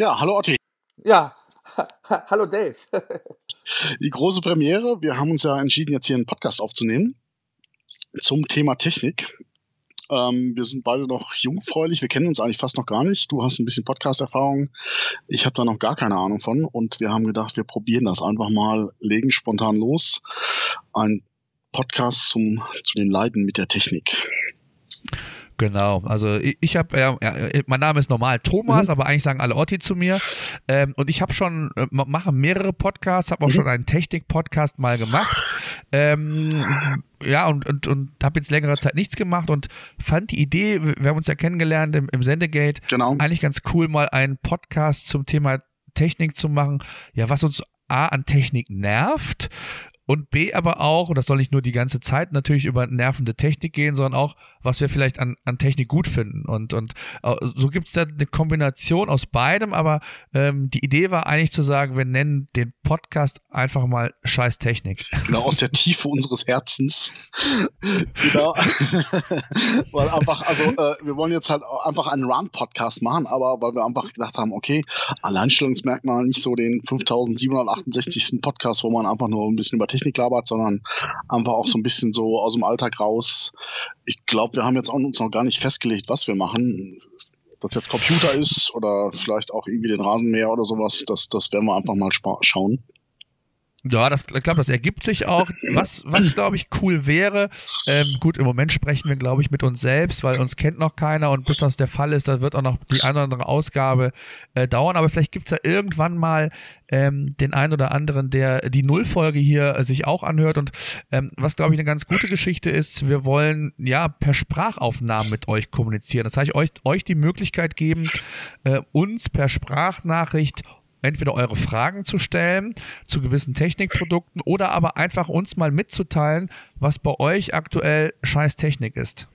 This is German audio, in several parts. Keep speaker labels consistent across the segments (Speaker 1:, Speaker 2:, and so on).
Speaker 1: Ja, hallo Otti.
Speaker 2: Ja, hallo Dave.
Speaker 1: Die große Premiere. Wir haben uns ja entschieden, jetzt hier einen Podcast aufzunehmen zum Thema Technik. Ähm, wir sind beide noch jungfräulich. Wir kennen uns eigentlich fast noch gar nicht. Du hast ein bisschen Podcast-Erfahrung. Ich habe da noch gar keine Ahnung von. Und wir haben gedacht, wir probieren das einfach mal, legen spontan los. Ein Podcast zum, zu den Leiden mit der Technik.
Speaker 3: Genau, also ich, ich habe, ja, ja, mein Name ist normal Thomas, mhm. aber eigentlich sagen alle Otti zu mir. Ähm, und ich habe schon, äh, mache mehrere Podcasts, habe auch mhm. schon einen Technik-Podcast mal gemacht. Ähm, ja, und, und, und habe jetzt längere Zeit nichts gemacht und fand die Idee, wir haben uns ja kennengelernt im, im Sendegate, genau. eigentlich ganz cool, mal einen Podcast zum Thema Technik zu machen, ja, was uns A an Technik nervt und B aber auch, und das soll nicht nur die ganze Zeit natürlich über nervende Technik gehen, sondern auch, was wir vielleicht an, an Technik gut finden. Und, und äh, so gibt es da eine Kombination aus beidem, aber ähm, die Idee war eigentlich zu sagen, wir nennen den Podcast einfach mal Scheiß Technik.
Speaker 1: Genau, aus der Tiefe unseres Herzens. genau. weil einfach, also äh, wir wollen jetzt halt einfach einen Run-Podcast machen, aber weil wir einfach gedacht haben, okay, Alleinstellungsmerkmal nicht so den 5768. Podcast, wo man einfach nur ein bisschen über Technik Technik labert, sondern einfach auch so ein bisschen so aus dem Alltag raus. Ich glaube, wir haben jetzt auch uns noch gar nicht festgelegt, was wir machen. Ob das jetzt Computer ist oder vielleicht auch irgendwie den Rasenmäher oder sowas, das, das werden wir einfach mal schauen.
Speaker 3: Ja, das, ich glaube, das ergibt sich auch. Was, was glaube ich, cool wäre, ähm, gut, im Moment sprechen wir, glaube ich, mit uns selbst, weil uns kennt noch keiner und bis das der Fall ist, da wird auch noch die eine oder andere Ausgabe äh, dauern. Aber vielleicht gibt es ja irgendwann mal ähm, den einen oder anderen, der die Nullfolge hier äh, sich auch anhört. Und ähm, was, glaube ich, eine ganz gute Geschichte ist, wir wollen ja per Sprachaufnahmen mit euch kommunizieren. Das heißt, euch, euch die Möglichkeit geben, äh, uns per Sprachnachricht entweder eure Fragen zu stellen zu gewissen Technikprodukten oder aber einfach uns mal mitzuteilen, was bei euch aktuell scheiß Technik ist.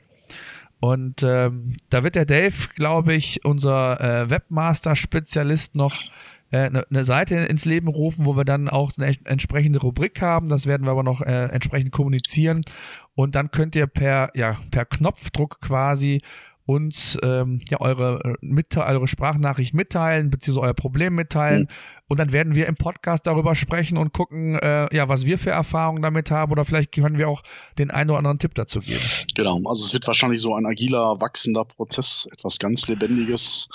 Speaker 3: Und ähm, da wird der Dave, glaube ich, unser äh, Webmaster-Spezialist noch eine, äh, eine Seite ins Leben rufen, wo wir dann auch eine entsprechende Rubrik haben. Das werden wir aber noch äh, entsprechend kommunizieren. Und dann könnt ihr per, ja, per Knopfdruck quasi uns ähm, ja eure, äh, mit, eure Sprachnachricht mitteilen, beziehungsweise euer Problem mitteilen. Mhm. Und dann werden wir im Podcast darüber sprechen und gucken, äh, ja, was wir für Erfahrungen damit haben oder vielleicht können wir auch den einen oder anderen Tipp dazu geben.
Speaker 1: Genau, also es wird wahrscheinlich so ein agiler, wachsender Prozess, etwas ganz Lebendiges.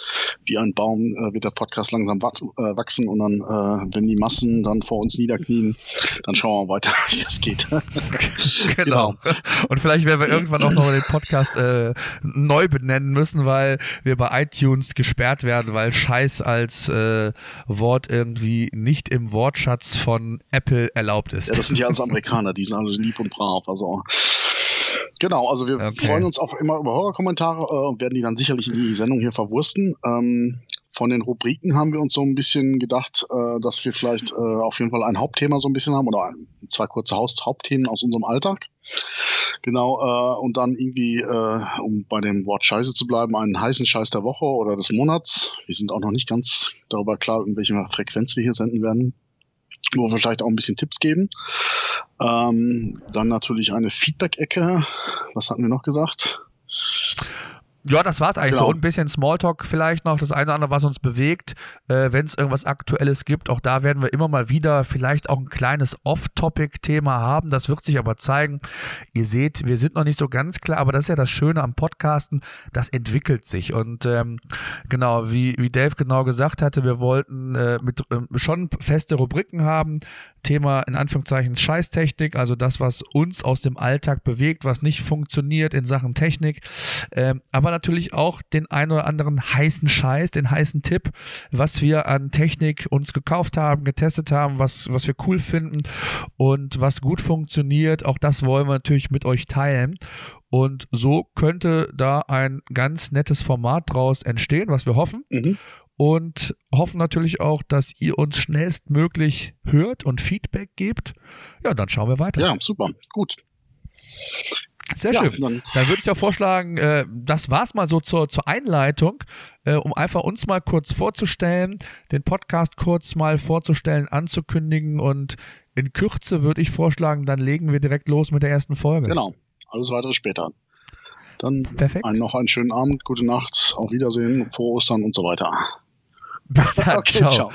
Speaker 1: Wie ein Baum äh, wird der Podcast langsam äh, wachsen und dann, äh, wenn die Massen dann vor uns niederknien, dann schauen wir weiter, wie das geht.
Speaker 3: genau. genau. Und vielleicht werden wir irgendwann auch noch den Podcast äh, neu benennen müssen, weil wir bei iTunes gesperrt werden, weil Scheiß als äh, Wort irgendwie nicht im Wortschatz von Apple erlaubt ist.
Speaker 1: Ja, das sind ja alles Amerikaner, die sind alle lieb und brav. Also Genau, also wir okay. freuen uns auch immer über Horrorkommentare äh, und werden die dann sicherlich in die Sendung hier verwursten. Ähm, von den Rubriken haben wir uns so ein bisschen gedacht, äh, dass wir vielleicht äh, auf jeden Fall ein Hauptthema so ein bisschen haben oder ein, zwei kurze Haus Hauptthemen aus unserem Alltag. Genau, äh, und dann irgendwie, äh, um bei dem Wort Scheiße zu bleiben, einen heißen Scheiß der Woche oder des Monats. Wir sind auch noch nicht ganz darüber klar, in welcher Frequenz wir hier senden werden wo wir vielleicht auch ein bisschen Tipps geben. Ähm, dann natürlich eine Feedback-Ecke. Was hatten wir noch gesagt?
Speaker 3: Ja, das war's eigentlich genau. so. Und ein bisschen Smalltalk vielleicht noch, das eine oder andere, was uns bewegt. Äh, Wenn es irgendwas Aktuelles gibt, auch da werden wir immer mal wieder vielleicht auch ein kleines Off-Topic-Thema haben. Das wird sich aber zeigen. Ihr seht, wir sind noch nicht so ganz klar, aber das ist ja das Schöne am Podcasten, das entwickelt sich. Und ähm, genau, wie, wie Dave genau gesagt hatte, wir wollten äh, mit äh, schon feste Rubriken haben. Thema in Anführungszeichen Scheißtechnik, also das, was uns aus dem Alltag bewegt, was nicht funktioniert in Sachen Technik. Ähm, aber natürlich auch den ein oder anderen heißen Scheiß, den heißen Tipp, was wir an Technik uns gekauft haben, getestet haben, was, was wir cool finden und was gut funktioniert. Auch das wollen wir natürlich mit euch teilen. Und so könnte da ein ganz nettes Format draus entstehen, was wir hoffen. Mhm. Und hoffen natürlich auch, dass ihr uns schnellstmöglich hört und Feedback gebt. Ja, dann schauen wir weiter.
Speaker 1: Ja, super. Gut.
Speaker 3: Sehr ja, schön. Dann, dann würde ich auch vorschlagen, äh, das war's mal so zur, zur Einleitung, äh, um einfach uns mal kurz vorzustellen, den Podcast kurz mal vorzustellen, anzukündigen und in Kürze würde ich vorschlagen, dann legen wir direkt los mit der ersten Folge.
Speaker 1: Genau. Alles weitere später. Dann Perfekt. Ein, noch einen schönen Abend, gute Nacht, auf Wiedersehen, frohe Ostern und so weiter.
Speaker 3: Bis dann. Okay, ciao. ciao.